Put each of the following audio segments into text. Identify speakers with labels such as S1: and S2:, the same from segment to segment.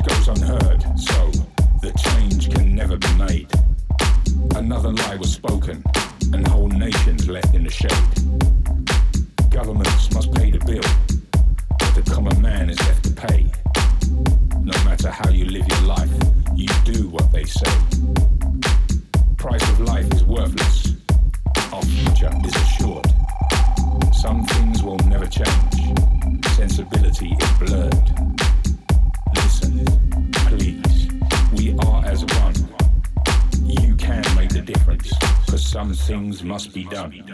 S1: goes unheard, so the change can never be
S2: made. Another lie was spoken, and whole nations left in the shade. Governments must pay the bill, but the common man is left to pay. No matter how you live your life, you do what they say. Price of life is worthless. Our future is assured. Some things will never change. Sensibility is blurred. As one. You can make the difference, cause some things must be done.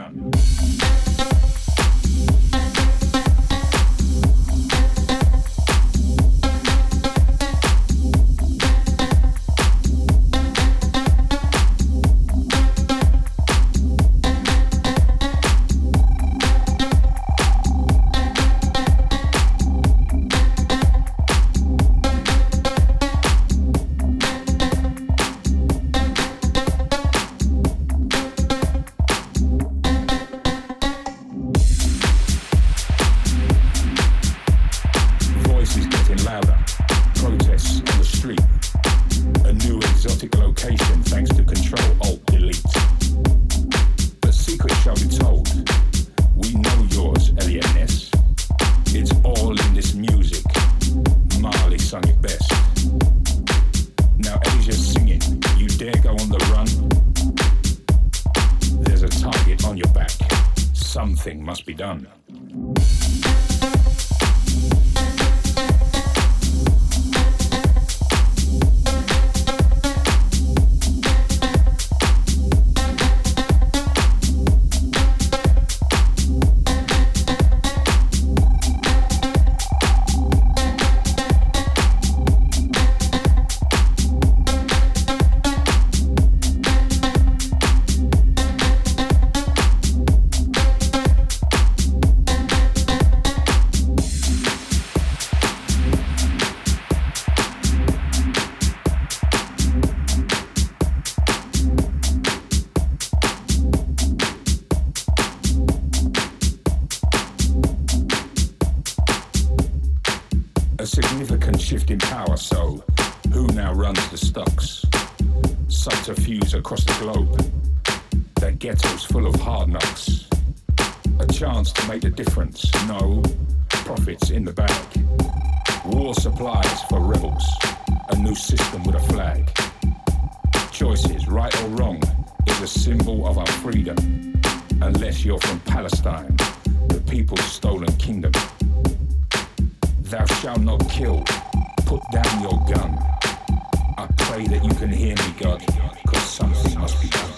S2: Of hard knocks. A chance to make a difference, no. Profits in the bag. War supplies for rebels. A new system with a flag. Choices, right or wrong, is a symbol of our freedom. Unless you're from Palestine, the people's stolen kingdom. Thou shalt not kill. Put down your gun. I pray that you can hear me, God, because something must be done.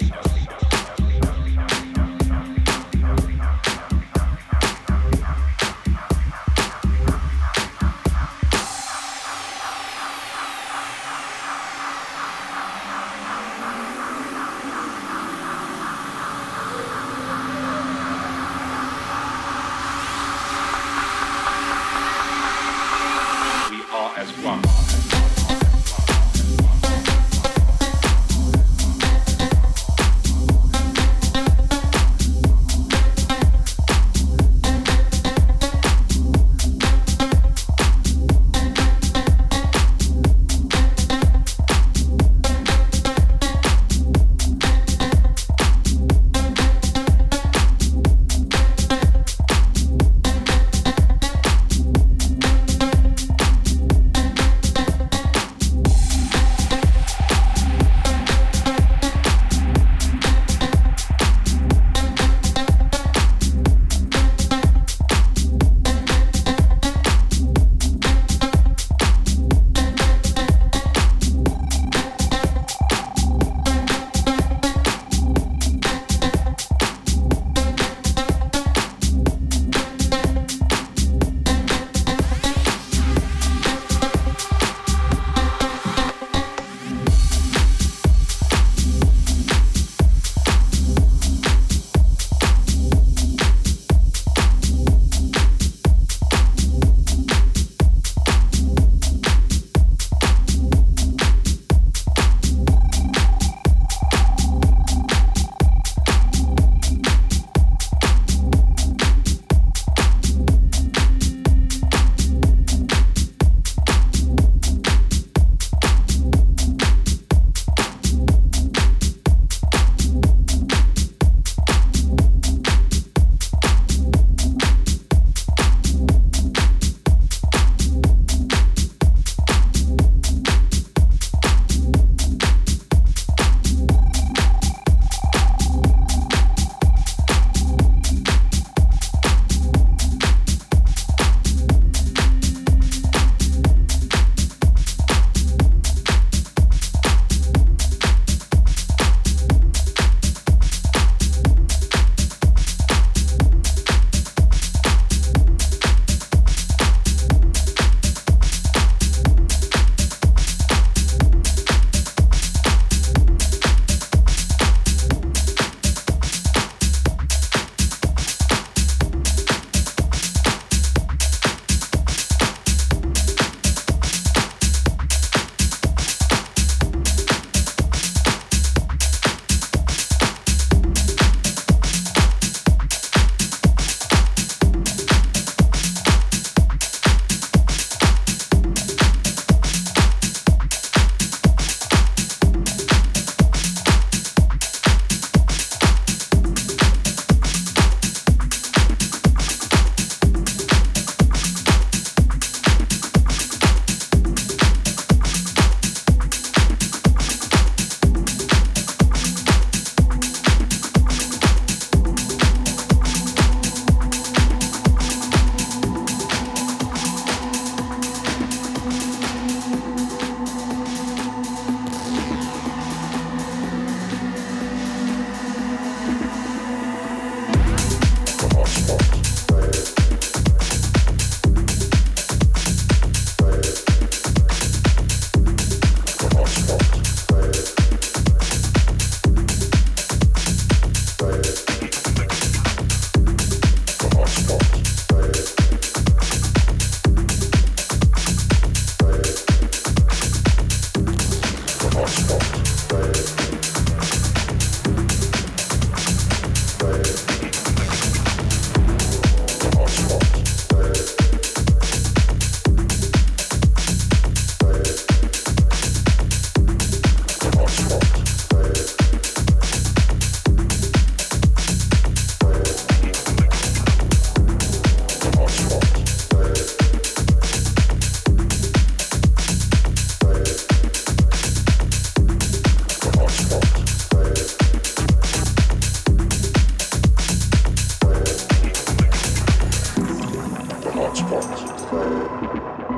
S2: Watch, watch.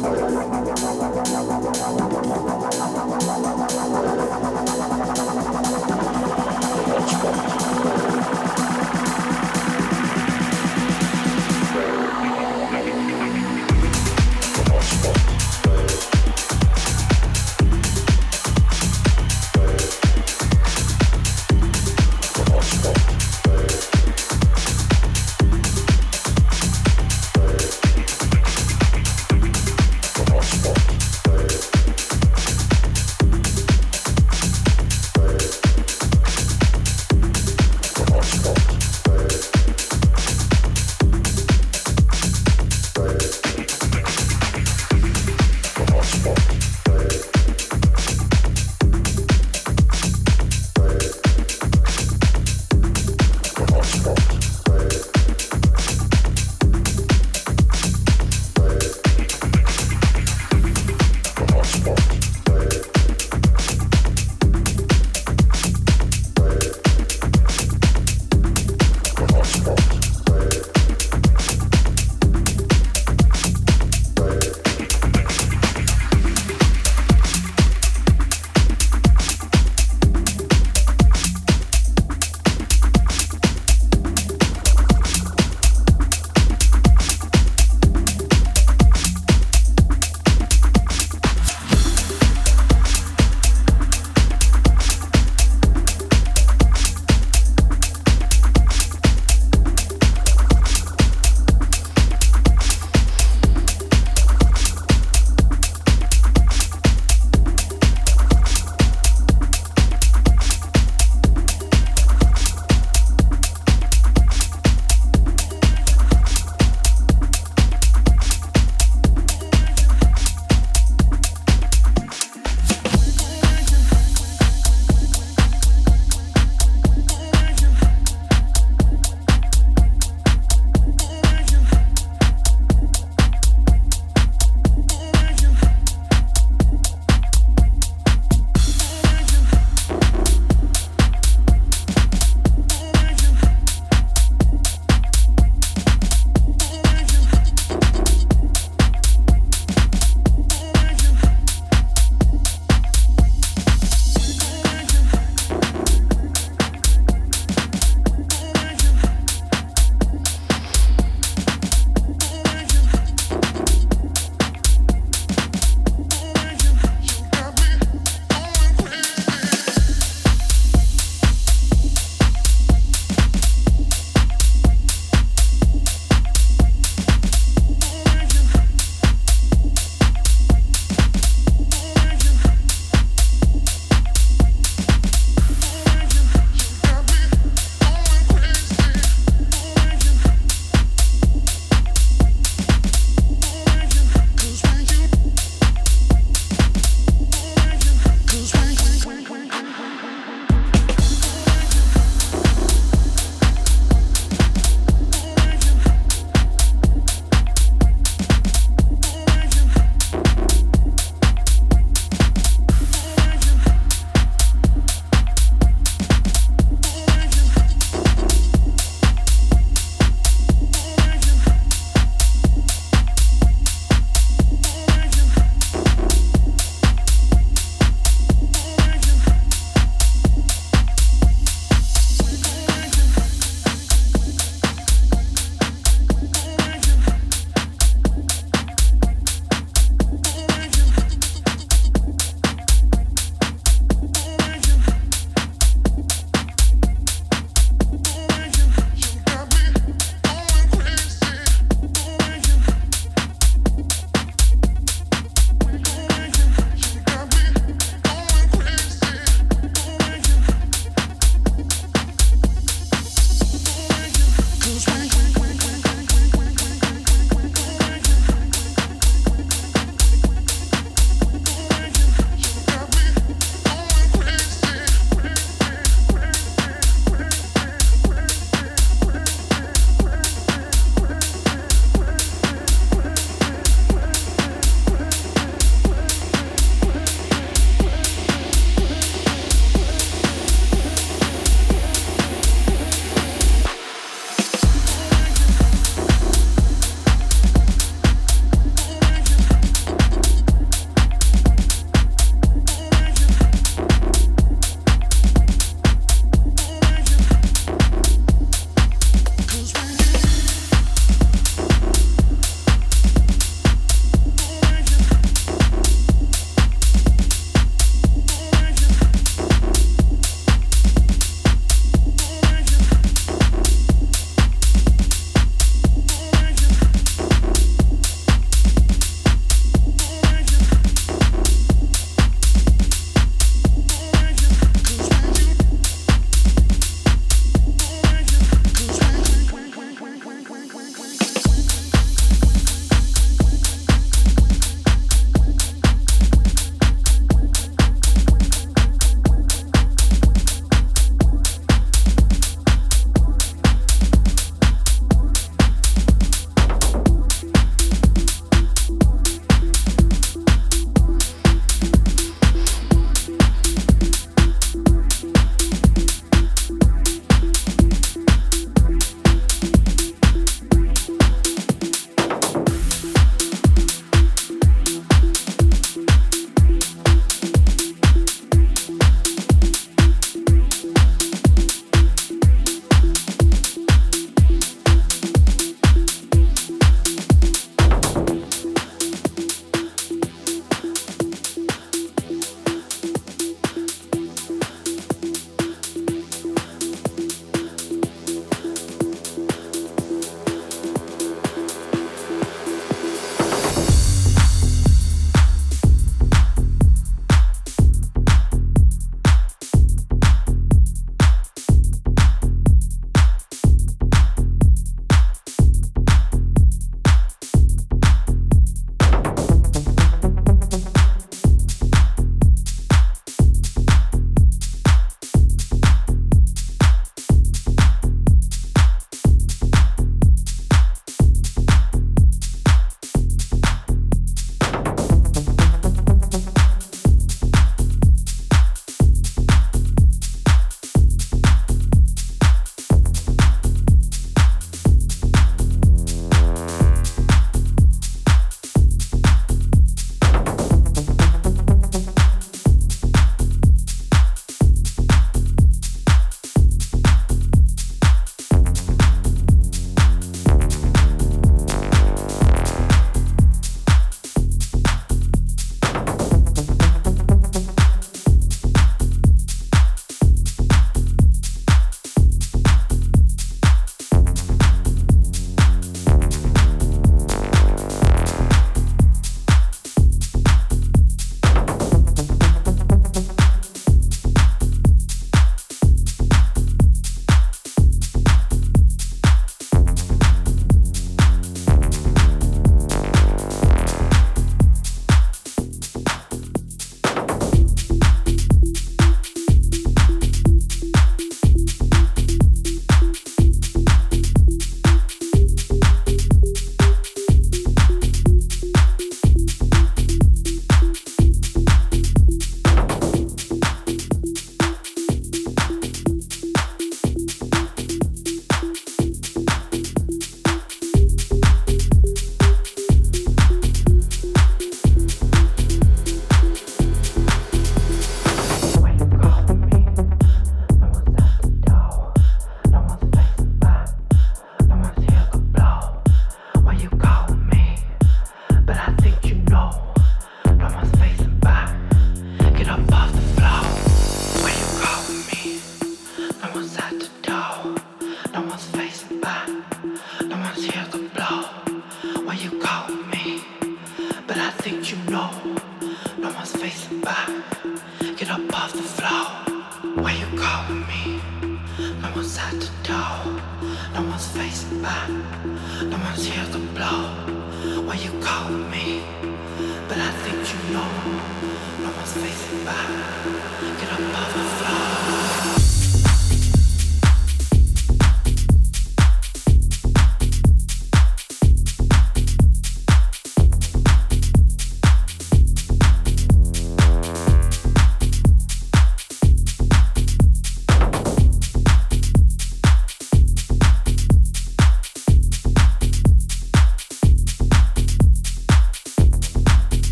S2: somewhere.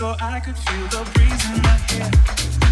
S3: So I could feel the breeze in my hair.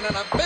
S4: Shannon.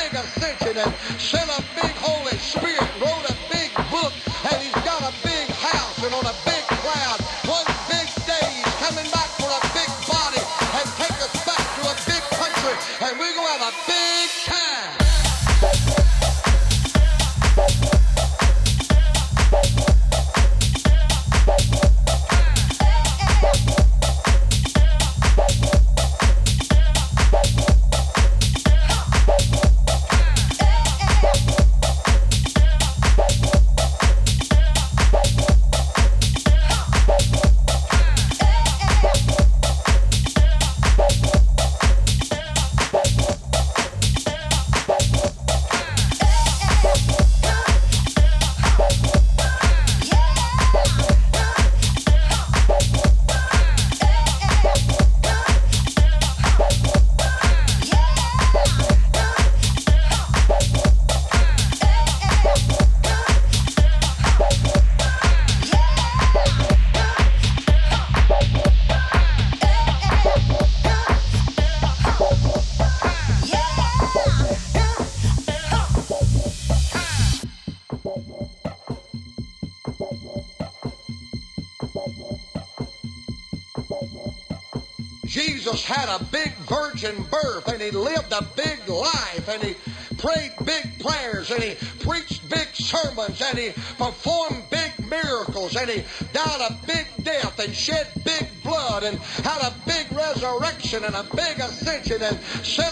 S4: and he preached big sermons and he performed big miracles and he died a big death and shed big blood and had a big resurrection and a big ascension and sent